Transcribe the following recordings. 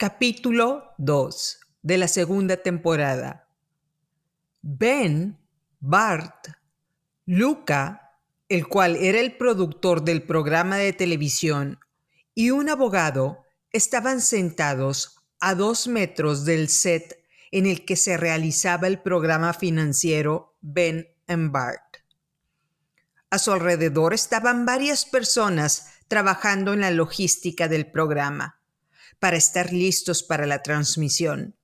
Capítulo 2 de la segunda temporada. Ben, Bart, Luca, el cual era el productor del programa de televisión, y un abogado estaban sentados a dos metros del set en el que se realizaba el programa financiero Ben and Bart. A su alrededor estaban varias personas trabajando en la logística del programa para estar listos para la transmisión.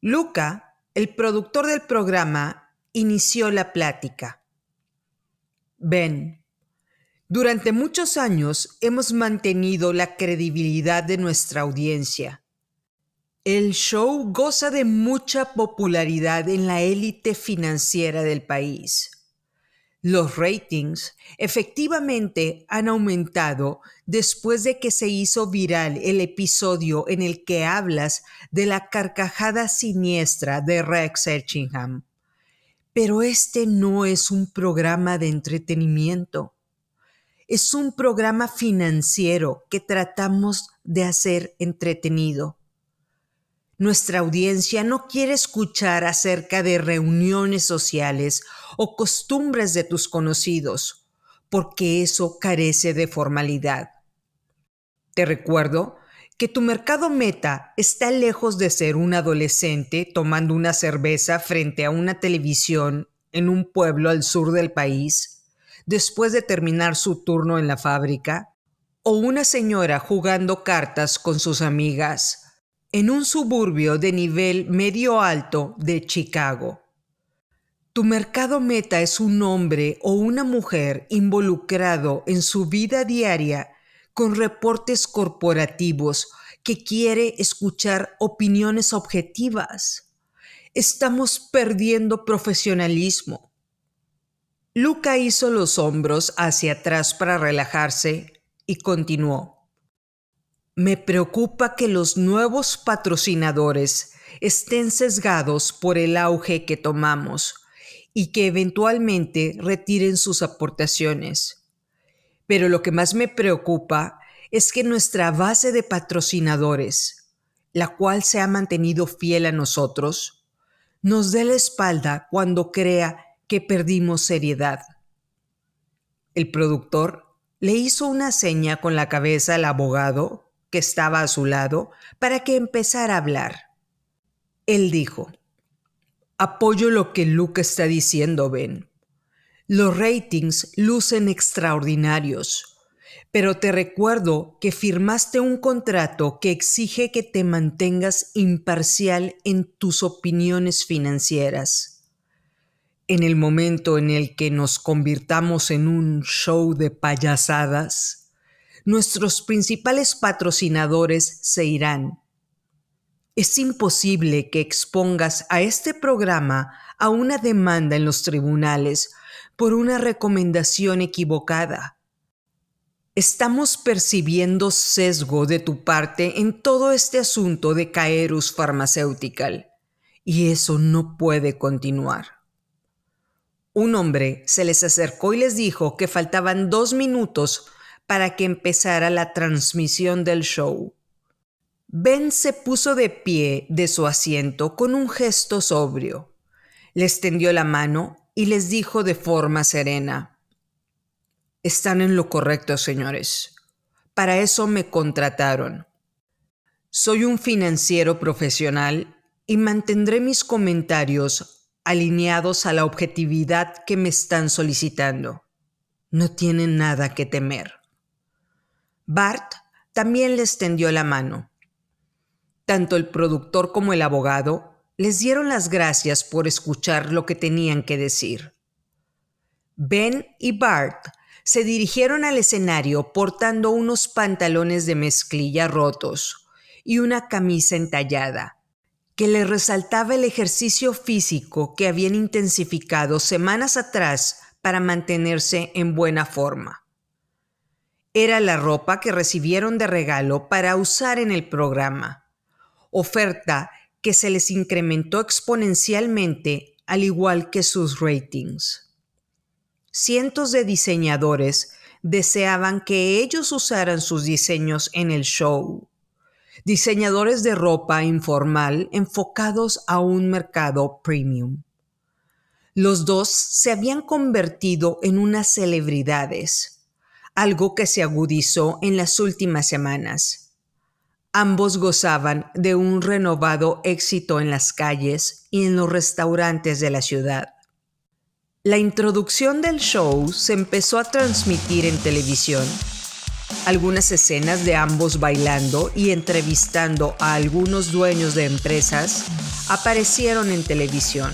Luca, el productor del programa, inició la plática. Ben, durante muchos años hemos mantenido la credibilidad de nuestra audiencia. El show goza de mucha popularidad en la élite financiera del país. Los ratings efectivamente han aumentado después de que se hizo viral el episodio en el que hablas de la carcajada siniestra de Rex Etchingham. Pero este no es un programa de entretenimiento. Es un programa financiero que tratamos de hacer entretenido. Nuestra audiencia no quiere escuchar acerca de reuniones sociales o costumbres de tus conocidos, porque eso carece de formalidad. Te recuerdo que tu mercado meta está lejos de ser un adolescente tomando una cerveza frente a una televisión en un pueblo al sur del país, después de terminar su turno en la fábrica, o una señora jugando cartas con sus amigas en un suburbio de nivel medio alto de Chicago. Tu mercado meta es un hombre o una mujer involucrado en su vida diaria con reportes corporativos que quiere escuchar opiniones objetivas. Estamos perdiendo profesionalismo. Luca hizo los hombros hacia atrás para relajarse y continuó. Me preocupa que los nuevos patrocinadores estén sesgados por el auge que tomamos y que eventualmente retiren sus aportaciones. Pero lo que más me preocupa es que nuestra base de patrocinadores, la cual se ha mantenido fiel a nosotros, nos dé la espalda cuando crea que perdimos seriedad. El productor le hizo una seña con la cabeza al abogado que estaba a su lado, para que empezara a hablar. Él dijo, Apoyo lo que Luke está diciendo, Ben. Los ratings lucen extraordinarios, pero te recuerdo que firmaste un contrato que exige que te mantengas imparcial en tus opiniones financieras. En el momento en el que nos convirtamos en un show de payasadas, nuestros principales patrocinadores se irán. Es imposible que expongas a este programa a una demanda en los tribunales por una recomendación equivocada. Estamos percibiendo sesgo de tu parte en todo este asunto de Caerus Pharmaceutical y eso no puede continuar. Un hombre se les acercó y les dijo que faltaban dos minutos para que empezara la transmisión del show. Ben se puso de pie de su asiento con un gesto sobrio. Les tendió la mano y les dijo de forma serena, Están en lo correcto, señores. Para eso me contrataron. Soy un financiero profesional y mantendré mis comentarios alineados a la objetividad que me están solicitando. No tienen nada que temer. Bart también les tendió la mano. Tanto el productor como el abogado les dieron las gracias por escuchar lo que tenían que decir. Ben y Bart se dirigieron al escenario portando unos pantalones de mezclilla rotos y una camisa entallada, que les resaltaba el ejercicio físico que habían intensificado semanas atrás para mantenerse en buena forma. Era la ropa que recibieron de regalo para usar en el programa, oferta que se les incrementó exponencialmente al igual que sus ratings. Cientos de diseñadores deseaban que ellos usaran sus diseños en el show. diseñadores de ropa informal enfocados a un mercado premium. Los dos se habían convertido en unas celebridades, algo que se agudizó en las últimas semanas. Ambos gozaban de un renovado éxito en las calles y en los restaurantes de la ciudad. La introducción del show se empezó a transmitir en televisión. Algunas escenas de ambos bailando y entrevistando a algunos dueños de empresas aparecieron en televisión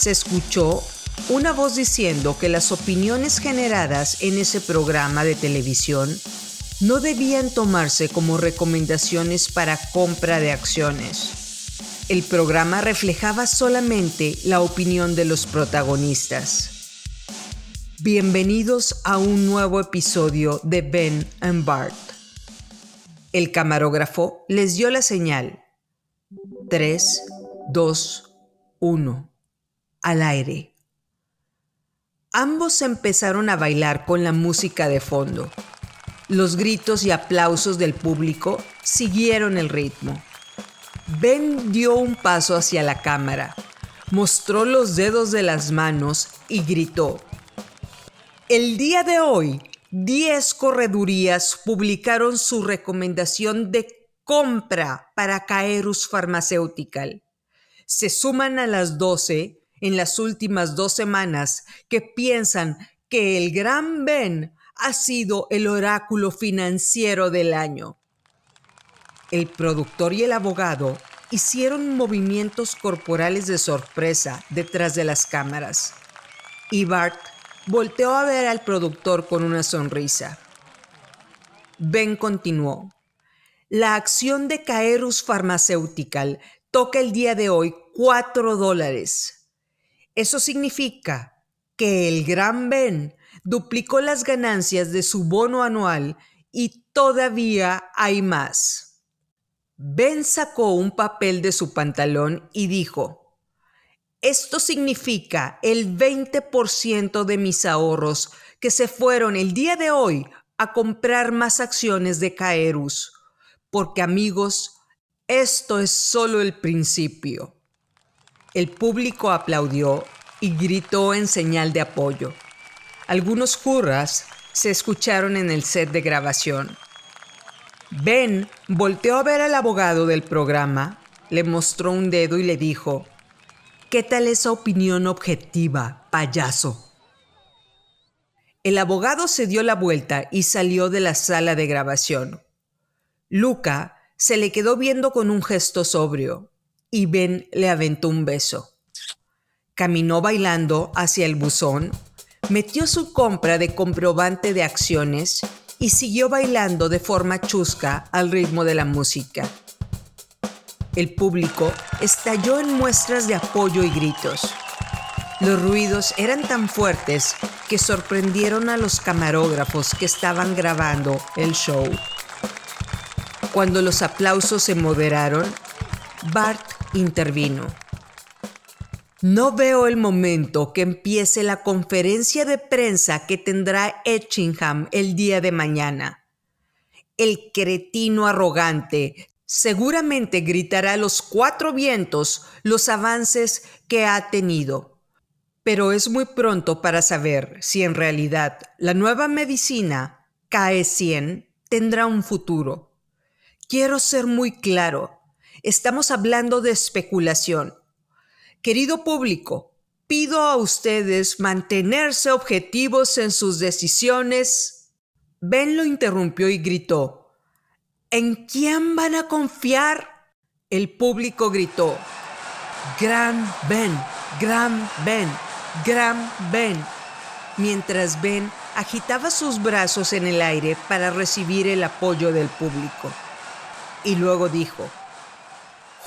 se escuchó una voz diciendo que las opiniones generadas en ese programa de televisión no debían tomarse como recomendaciones para compra de acciones. El programa reflejaba solamente la opinión de los protagonistas. Bienvenidos a un nuevo episodio de Ben and Bart. El camarógrafo les dio la señal. 3, 2, 1 al aire. Ambos empezaron a bailar con la música de fondo. Los gritos y aplausos del público siguieron el ritmo. Ben dio un paso hacia la cámara, mostró los dedos de las manos y gritó. El día de hoy, 10 corredurías publicaron su recomendación de compra para Caerus Pharmaceutical. Se suman a las 12 en las últimas dos semanas que piensan que el Gran Ben ha sido el oráculo financiero del año. El productor y el abogado hicieron movimientos corporales de sorpresa detrás de las cámaras. Y Bart volteó a ver al productor con una sonrisa. Ben continuó. La acción de Caerus Pharmaceutical toca el día de hoy 4 dólares. Eso significa que el Gran Ben duplicó las ganancias de su bono anual y todavía hay más. Ben sacó un papel de su pantalón y dijo, esto significa el 20% de mis ahorros que se fueron el día de hoy a comprar más acciones de Caerus, porque amigos, esto es solo el principio. El público aplaudió y gritó en señal de apoyo. Algunos curras se escucharon en el set de grabación. Ben volteó a ver al abogado del programa, le mostró un dedo y le dijo, ¿Qué tal esa opinión objetiva, payaso? El abogado se dio la vuelta y salió de la sala de grabación. Luca se le quedó viendo con un gesto sobrio y Ben le aventó un beso. Caminó bailando hacia el buzón, metió su compra de comprobante de acciones y siguió bailando de forma chusca al ritmo de la música. El público estalló en muestras de apoyo y gritos. Los ruidos eran tan fuertes que sorprendieron a los camarógrafos que estaban grabando el show. Cuando los aplausos se moderaron, Bart intervino. No veo el momento que empiece la conferencia de prensa que tendrá Etchingham el día de mañana. El cretino arrogante seguramente gritará a los cuatro vientos los avances que ha tenido. Pero es muy pronto para saber si en realidad la nueva medicina, KE100, tendrá un futuro. Quiero ser muy claro. Estamos hablando de especulación. Querido público, pido a ustedes mantenerse objetivos en sus decisiones. Ben lo interrumpió y gritó, ¿En quién van a confiar? El público gritó, Gran Ben, Gran Ben, Gran Ben, mientras Ben agitaba sus brazos en el aire para recibir el apoyo del público. Y luego dijo,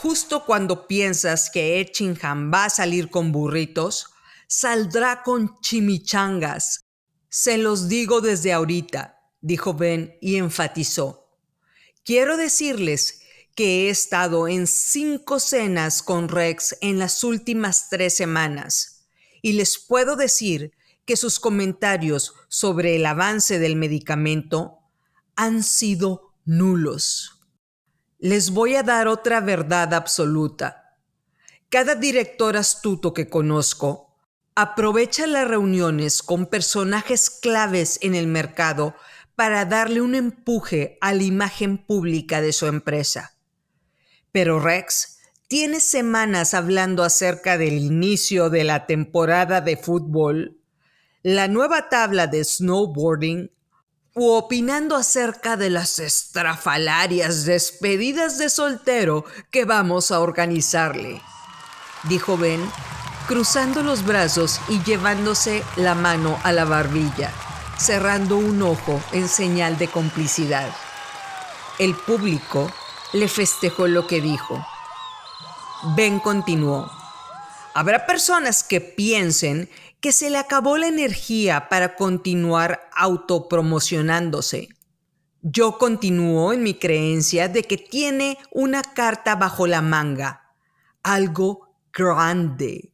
justo cuando piensas que Etchingham va a salir con burritos, saldrá con chimichangas. Se los digo desde ahorita, dijo Ben y enfatizó. Quiero decirles que he estado en cinco cenas con Rex en las últimas tres semanas y les puedo decir que sus comentarios sobre el avance del medicamento han sido nulos. Les voy a dar otra verdad absoluta. Cada director astuto que conozco aprovecha las reuniones con personajes claves en el mercado para darle un empuje a la imagen pública de su empresa. Pero Rex tiene semanas hablando acerca del inicio de la temporada de fútbol, la nueva tabla de snowboarding o opinando acerca de las estrafalarias despedidas de soltero que vamos a organizarle, dijo Ben, cruzando los brazos y llevándose la mano a la barbilla, cerrando un ojo en señal de complicidad. El público le festejó lo que dijo. Ben continuó. Habrá personas que piensen que se le acabó la energía para continuar autopromocionándose. Yo continúo en mi creencia de que tiene una carta bajo la manga, algo grande.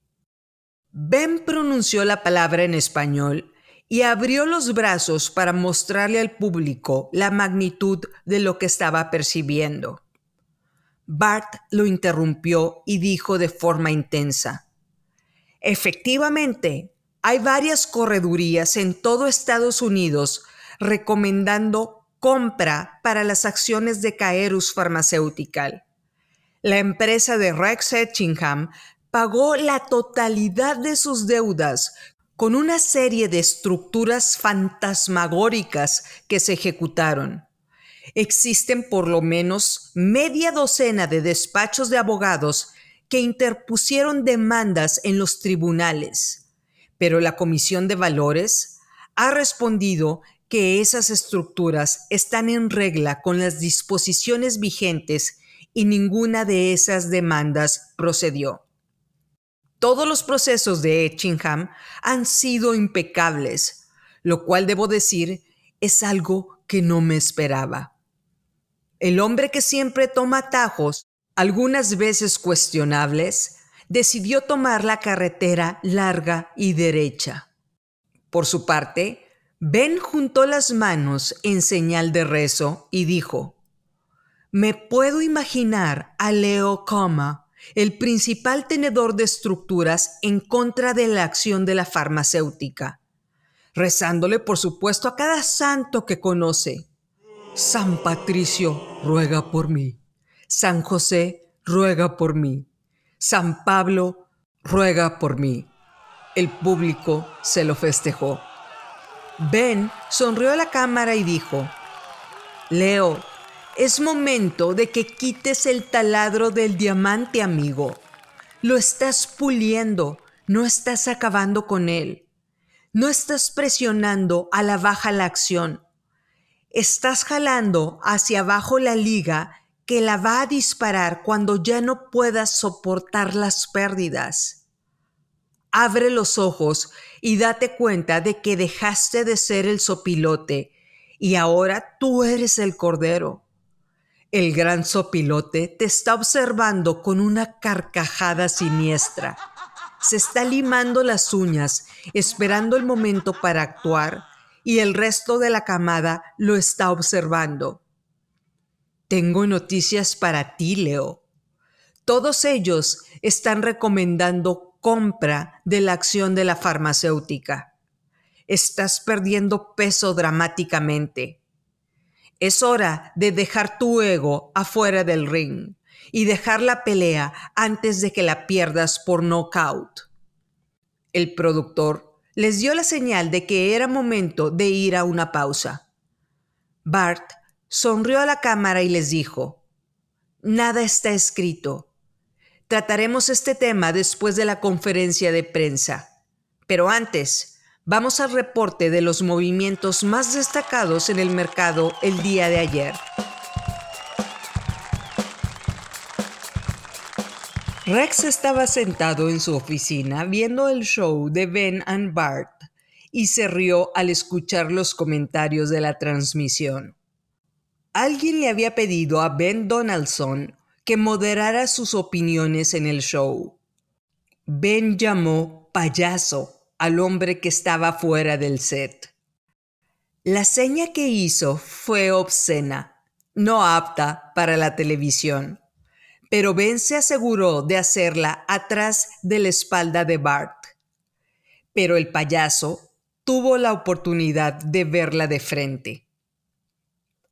Ben pronunció la palabra en español y abrió los brazos para mostrarle al público la magnitud de lo que estaba percibiendo. Bart lo interrumpió y dijo de forma intensa, Efectivamente, hay varias corredurías en todo Estados Unidos recomendando compra para las acciones de Caerus Pharmaceutical. La empresa de Rex Etchingham pagó la totalidad de sus deudas con una serie de estructuras fantasmagóricas que se ejecutaron. Existen por lo menos media docena de despachos de abogados que interpusieron demandas en los tribunales pero la Comisión de Valores ha respondido que esas estructuras están en regla con las disposiciones vigentes y ninguna de esas demandas procedió. Todos los procesos de Etchingham han sido impecables, lo cual debo decir es algo que no me esperaba. El hombre que siempre toma atajos, algunas veces cuestionables, decidió tomar la carretera larga y derecha. Por su parte, Ben juntó las manos en señal de rezo y dijo, Me puedo imaginar a Leo Coma, el principal tenedor de estructuras en contra de la acción de la farmacéutica, rezándole por supuesto a cada santo que conoce. San Patricio ruega por mí. San José ruega por mí. San Pablo ruega por mí. El público se lo festejó. Ben sonrió a la cámara y dijo, Leo, es momento de que quites el taladro del diamante, amigo. Lo estás puliendo, no estás acabando con él. No estás presionando a la baja la acción. Estás jalando hacia abajo la liga que la va a disparar cuando ya no puedas soportar las pérdidas. Abre los ojos y date cuenta de que dejaste de ser el sopilote y ahora tú eres el cordero. El gran sopilote te está observando con una carcajada siniestra. Se está limando las uñas, esperando el momento para actuar, y el resto de la camada lo está observando. Tengo noticias para ti, Leo. Todos ellos están recomendando compra de la acción de la farmacéutica. Estás perdiendo peso dramáticamente. Es hora de dejar tu ego afuera del ring y dejar la pelea antes de que la pierdas por knockout. El productor les dio la señal de que era momento de ir a una pausa. Bart sonrió a la cámara y les dijo, Nada está escrito. Trataremos este tema después de la conferencia de prensa. Pero antes, vamos al reporte de los movimientos más destacados en el mercado el día de ayer. Rex estaba sentado en su oficina viendo el show de Ben and Bart y se rió al escuchar los comentarios de la transmisión. Alguien le había pedido a Ben Donaldson que moderara sus opiniones en el show. Ben llamó payaso al hombre que estaba fuera del set. La seña que hizo fue obscena. no apta para la televisión, pero Ben se aseguró de hacerla atrás de la espalda de Bart. Pero el payaso tuvo la oportunidad de verla de frente.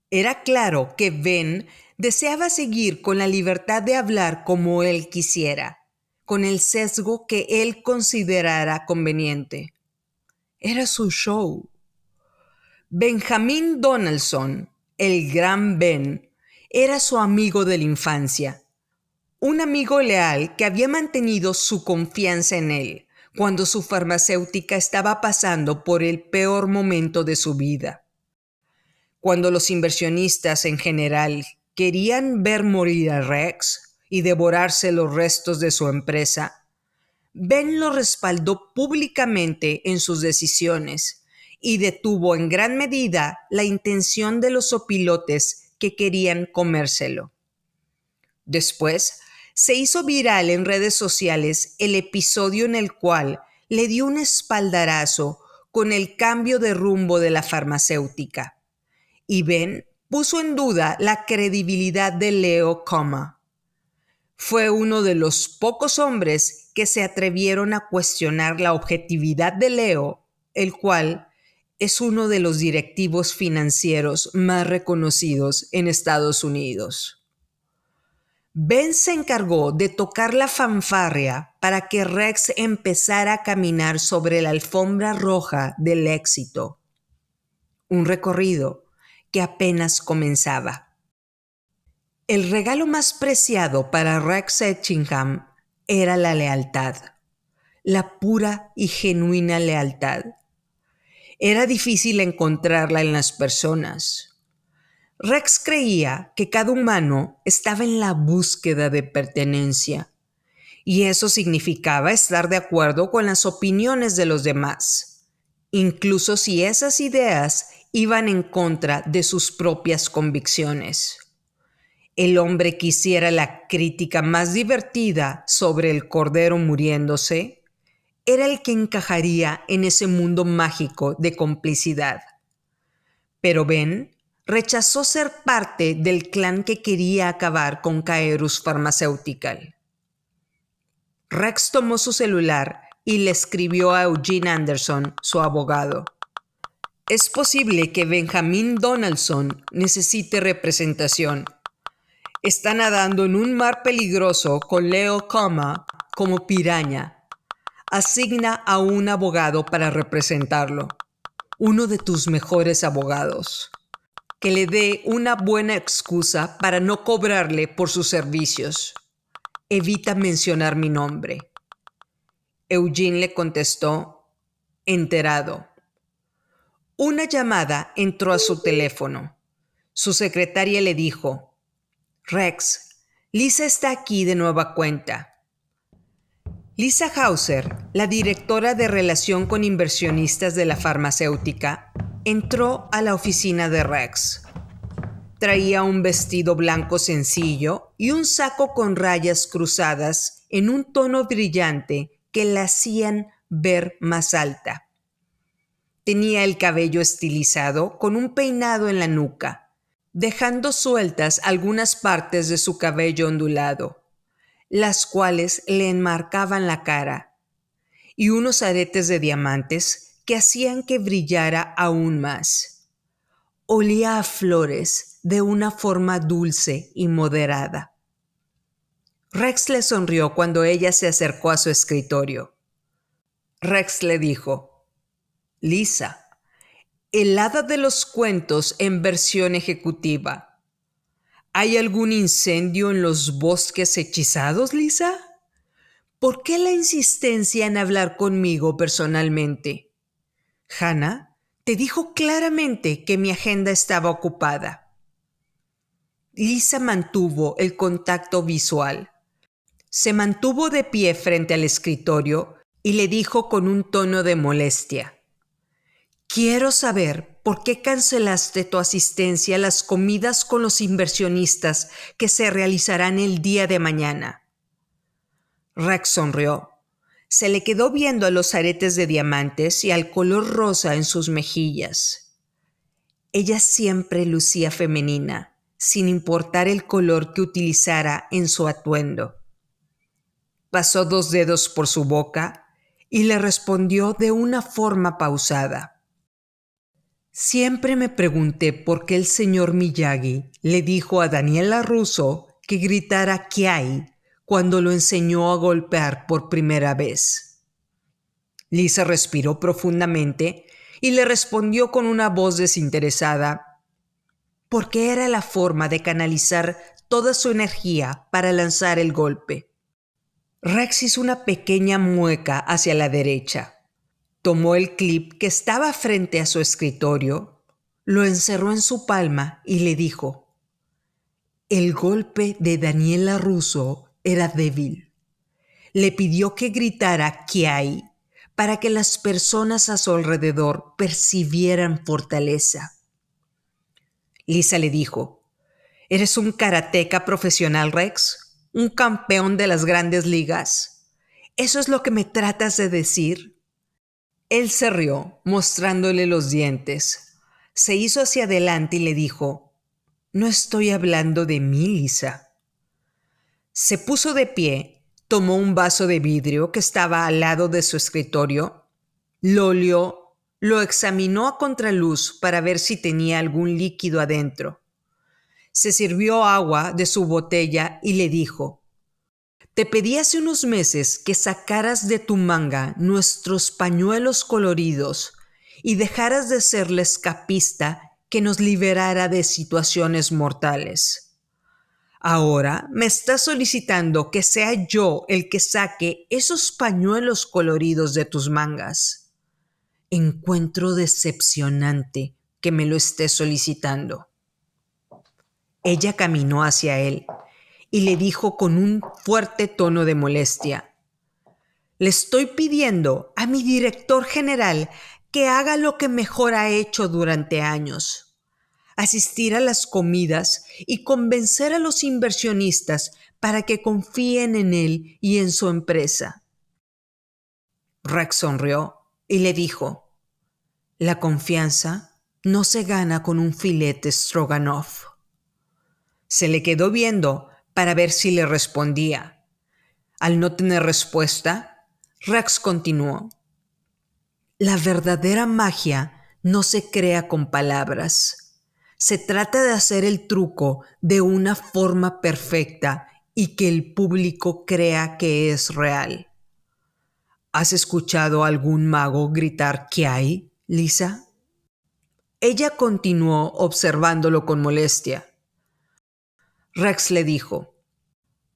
Era claro que Ben deseaba seguir con la libertad de hablar como él quisiera, con el sesgo que él considerara conveniente. Era su show. Benjamin Donaldson, el gran Ben, era su amigo de la infancia, un amigo leal que había mantenido su confianza en él cuando su farmacéutica estaba pasando por el peor momento de su vida. Cuando los inversionistas en general querían ver morir a Rex y devorarse los restos de su empresa, Ben lo respaldó públicamente en sus decisiones y detuvo en gran medida la intención de los opilotes que querían comérselo. Después, se hizo viral en redes sociales el episodio en el cual le dio un espaldarazo con el cambio de rumbo de la farmacéutica. Y Ben puso en duda la credibilidad de Leo. Fue uno de los pocos hombres que se atrevieron a cuestionar la objetividad de Leo, el cual es uno de los directivos financieros más reconocidos en Estados Unidos. Ben se encargó de tocar la fanfarria para que Rex empezara a caminar sobre la alfombra roja del éxito. Un recorrido que apenas comenzaba. El regalo más preciado para Rex Etchingham era la lealtad, la pura y genuina lealtad. Era difícil encontrarla en las personas. Rex creía que cada humano estaba en la búsqueda de pertenencia, y eso significaba estar de acuerdo con las opiniones de los demás, incluso si esas ideas iban en contra de sus propias convicciones. El hombre quisiera la crítica más divertida sobre el cordero muriéndose, era el que encajaría en ese mundo mágico de complicidad. Pero Ben rechazó ser parte del clan que quería acabar con Caerus Pharmaceutical. Rex tomó su celular y le escribió a Eugene Anderson, su abogado. Es posible que Benjamin Donaldson necesite representación. Está nadando en un mar peligroso con Leo Coma como piraña. Asigna a un abogado para representarlo. Uno de tus mejores abogados. Que le dé una buena excusa para no cobrarle por sus servicios. Evita mencionar mi nombre. Eugene le contestó, enterado. Una llamada entró a su teléfono. Su secretaria le dijo, Rex, Lisa está aquí de nueva cuenta. Lisa Hauser, la directora de relación con inversionistas de la farmacéutica, entró a la oficina de Rex. Traía un vestido blanco sencillo y un saco con rayas cruzadas en un tono brillante que la hacían ver más alta. Tenía el cabello estilizado con un peinado en la nuca, dejando sueltas algunas partes de su cabello ondulado, las cuales le enmarcaban la cara, y unos aretes de diamantes que hacían que brillara aún más. Olía a flores de una forma dulce y moderada. Rex le sonrió cuando ella se acercó a su escritorio. Rex le dijo, Lisa, el hada de los cuentos en versión ejecutiva. ¿Hay algún incendio en los bosques hechizados, Lisa? ¿Por qué la insistencia en hablar conmigo personalmente? Hannah te dijo claramente que mi agenda estaba ocupada. Lisa mantuvo el contacto visual. Se mantuvo de pie frente al escritorio y le dijo con un tono de molestia. Quiero saber por qué cancelaste tu asistencia a las comidas con los inversionistas que se realizarán el día de mañana. Rex sonrió. Se le quedó viendo a los aretes de diamantes y al color rosa en sus mejillas. Ella siempre lucía femenina sin importar el color que utilizara en su atuendo. Pasó dos dedos por su boca y le respondió de una forma pausada. Siempre me pregunté por qué el señor Miyagi le dijo a Daniela Russo que gritara Kiai cuando lo enseñó a golpear por primera vez. Lisa respiró profundamente y le respondió con una voz desinteresada, porque era la forma de canalizar toda su energía para lanzar el golpe. Rex hizo una pequeña mueca hacia la derecha. Tomó el clip que estaba frente a su escritorio, lo encerró en su palma y le dijo, el golpe de Daniela Russo era débil. Le pidió que gritara Kiai para que las personas a su alrededor percibieran fortaleza. Lisa le dijo, ¿Eres un karateca profesional, Rex? ¿Un campeón de las grandes ligas? ¿Eso es lo que me tratas de decir? Él se rió, mostrándole los dientes. Se hizo hacia adelante y le dijo, No estoy hablando de mí, Lisa. Se puso de pie tomó un vaso de vidrio que estaba al lado de su escritorio, lo olió, lo examinó a contraluz para ver si tenía algún líquido adentro. Se sirvió agua de su botella y le dijo, Te pedí hace unos meses que sacaras de tu manga nuestros pañuelos coloridos y dejaras de ser la escapista que nos liberara de situaciones mortales. Ahora me está solicitando que sea yo el que saque esos pañuelos coloridos de tus mangas. Encuentro decepcionante que me lo esté solicitando. Ella caminó hacia él y le dijo con un fuerte tono de molestia, Le estoy pidiendo a mi director general que haga lo que mejor ha hecho durante años asistir a las comidas y convencer a los inversionistas para que confíen en él y en su empresa. Rex sonrió y le dijo, la confianza no se gana con un filete stroganoff. Se le quedó viendo para ver si le respondía. Al no tener respuesta, Rex continuó. La verdadera magia no se crea con palabras se trata de hacer el truco de una forma perfecta y que el público crea que es real. ¿Has escuchado a algún mago gritar ¿qué hay, Lisa? Ella continuó observándolo con molestia. Rex le dijo,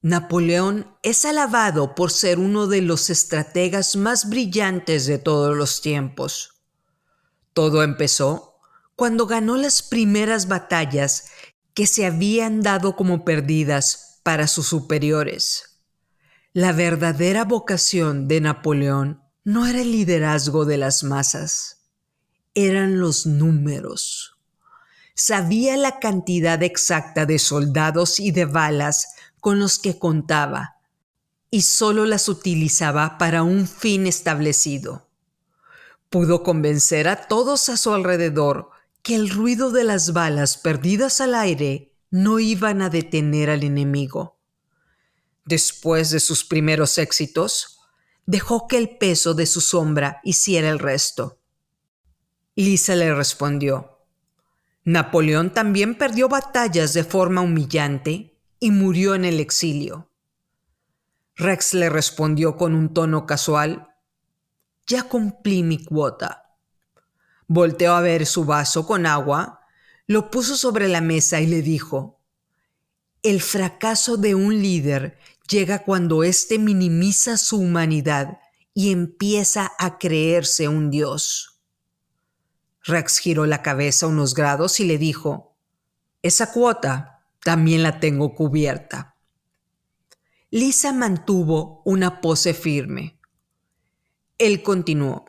Napoleón es alabado por ser uno de los estrategas más brillantes de todos los tiempos. Todo empezó cuando ganó las primeras batallas que se habían dado como perdidas para sus superiores. La verdadera vocación de Napoleón no era el liderazgo de las masas, eran los números. Sabía la cantidad exacta de soldados y de balas con los que contaba y solo las utilizaba para un fin establecido. Pudo convencer a todos a su alrededor que el ruido de las balas perdidas al aire no iban a detener al enemigo. Después de sus primeros éxitos, dejó que el peso de su sombra hiciera el resto. Lisa le respondió, Napoleón también perdió batallas de forma humillante y murió en el exilio. Rex le respondió con un tono casual, Ya cumplí mi cuota. Volteó a ver su vaso con agua, lo puso sobre la mesa y le dijo, El fracaso de un líder llega cuando éste minimiza su humanidad y empieza a creerse un dios. Rex giró la cabeza unos grados y le dijo, Esa cuota también la tengo cubierta. Lisa mantuvo una pose firme. Él continuó,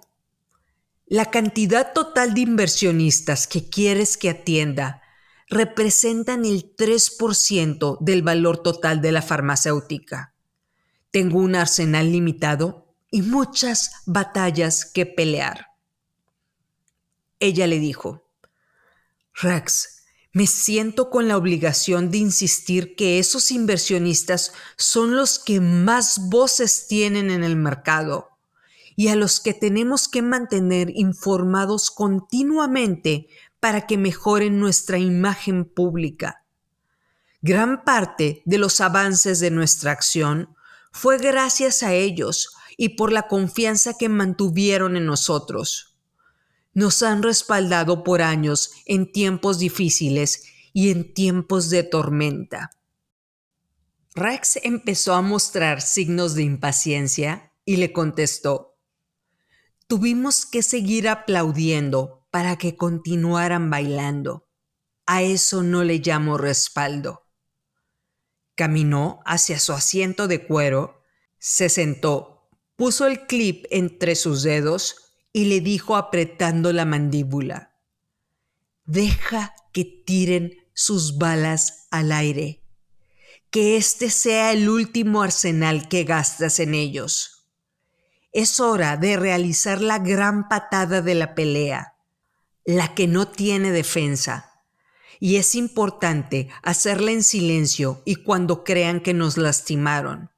la cantidad total de inversionistas que quieres que atienda representan el 3% del valor total de la farmacéutica. Tengo un arsenal limitado y muchas batallas que pelear. Ella le dijo, Rex, Me siento con la obligación de insistir que esos inversionistas son los que más voces tienen en el mercado y a los que tenemos que mantener informados continuamente para que mejoren nuestra imagen pública. Gran parte de los avances de nuestra acción fue gracias a ellos y por la confianza que mantuvieron en nosotros. Nos han respaldado por años en tiempos difíciles y en tiempos de tormenta. Rex empezó a mostrar signos de impaciencia y le contestó, Tuvimos que seguir aplaudiendo para que continuaran bailando. A eso no le llamo respaldo. Caminó hacia su asiento de cuero, se sentó, puso el clip entre sus dedos y le dijo apretando la mandíbula, Deja que tiren sus balas al aire, que este sea el último arsenal que gastas en ellos. Es hora de realizar la gran patada de la pelea, la que no tiene defensa y es importante hacerla en silencio y cuando crean que nos lastimaron.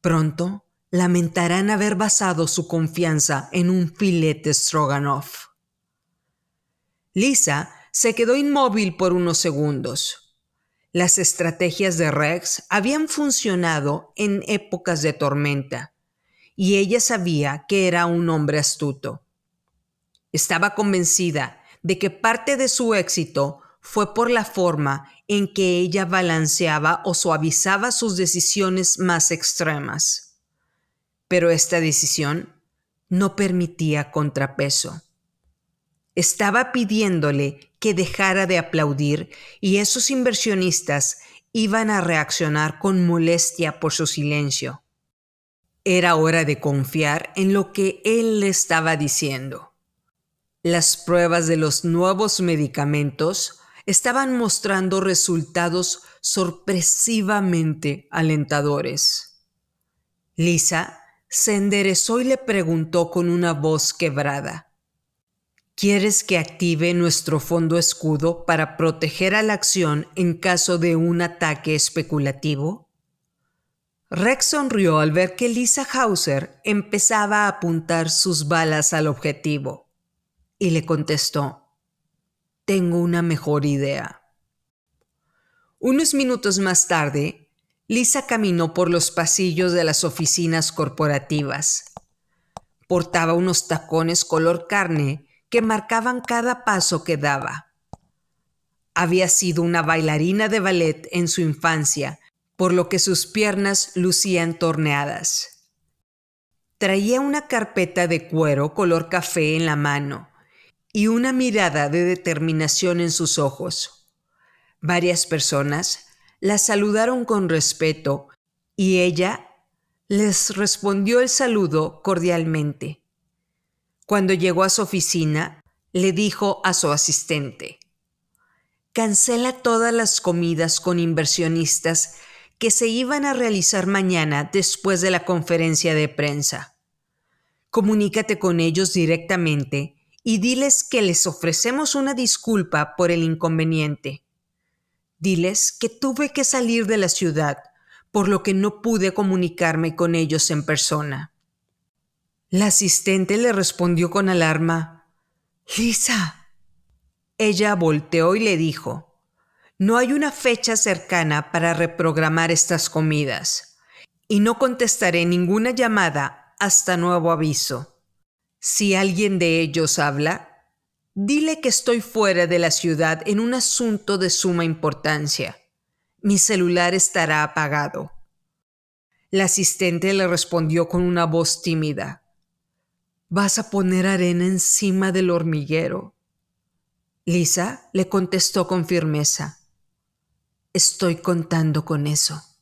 Pronto lamentarán haber basado su confianza en un filete Stroganoff. Lisa se quedó inmóvil por unos segundos. Las estrategias de Rex habían funcionado en épocas de tormenta, y ella sabía que era un hombre astuto. Estaba convencida de que parte de su éxito fue por la forma en que ella balanceaba o suavizaba sus decisiones más extremas. Pero esta decisión no permitía contrapeso. Estaba pidiéndole que dejara de aplaudir y esos inversionistas iban a reaccionar con molestia por su silencio. Era hora de confiar en lo que él le estaba diciendo. Las pruebas de los nuevos medicamentos estaban mostrando resultados sorpresivamente alentadores. Lisa se enderezó y le preguntó con una voz quebrada, ¿Quieres que active nuestro fondo escudo para proteger a la acción en caso de un ataque especulativo? Rex sonrió al ver que Lisa Hauser empezaba a apuntar sus balas al objetivo y le contestó, tengo una mejor idea. Unos minutos más tarde, Lisa caminó por los pasillos de las oficinas corporativas. Portaba unos tacones color carne que marcaban cada paso que daba. Había sido una bailarina de ballet en su infancia, por lo que sus piernas lucían torneadas. Traía una carpeta de cuero color café en la mano y una mirada de determinación en sus ojos. Varias personas la saludaron con respeto y ella les respondió el saludo cordialmente. Cuando llegó a su oficina, le dijo a su asistente, cancela todas las comidas con inversionistas que se iban a realizar mañana después de la conferencia de prensa. Comunícate con ellos directamente y diles que les ofrecemos una disculpa por el inconveniente. Diles que tuve que salir de la ciudad, por lo que no pude comunicarme con ellos en persona. La asistente le respondió con alarma, Lisa. Ella volteó y le dijo, no hay una fecha cercana para reprogramar estas comidas, y no contestaré ninguna llamada hasta nuevo aviso. Si alguien de ellos habla, dile que estoy fuera de la ciudad en un asunto de suma importancia. Mi celular estará apagado. La asistente le respondió con una voz tímida. Vas a poner arena encima del hormiguero. Lisa le contestó con firmeza. Estoy contando con eso.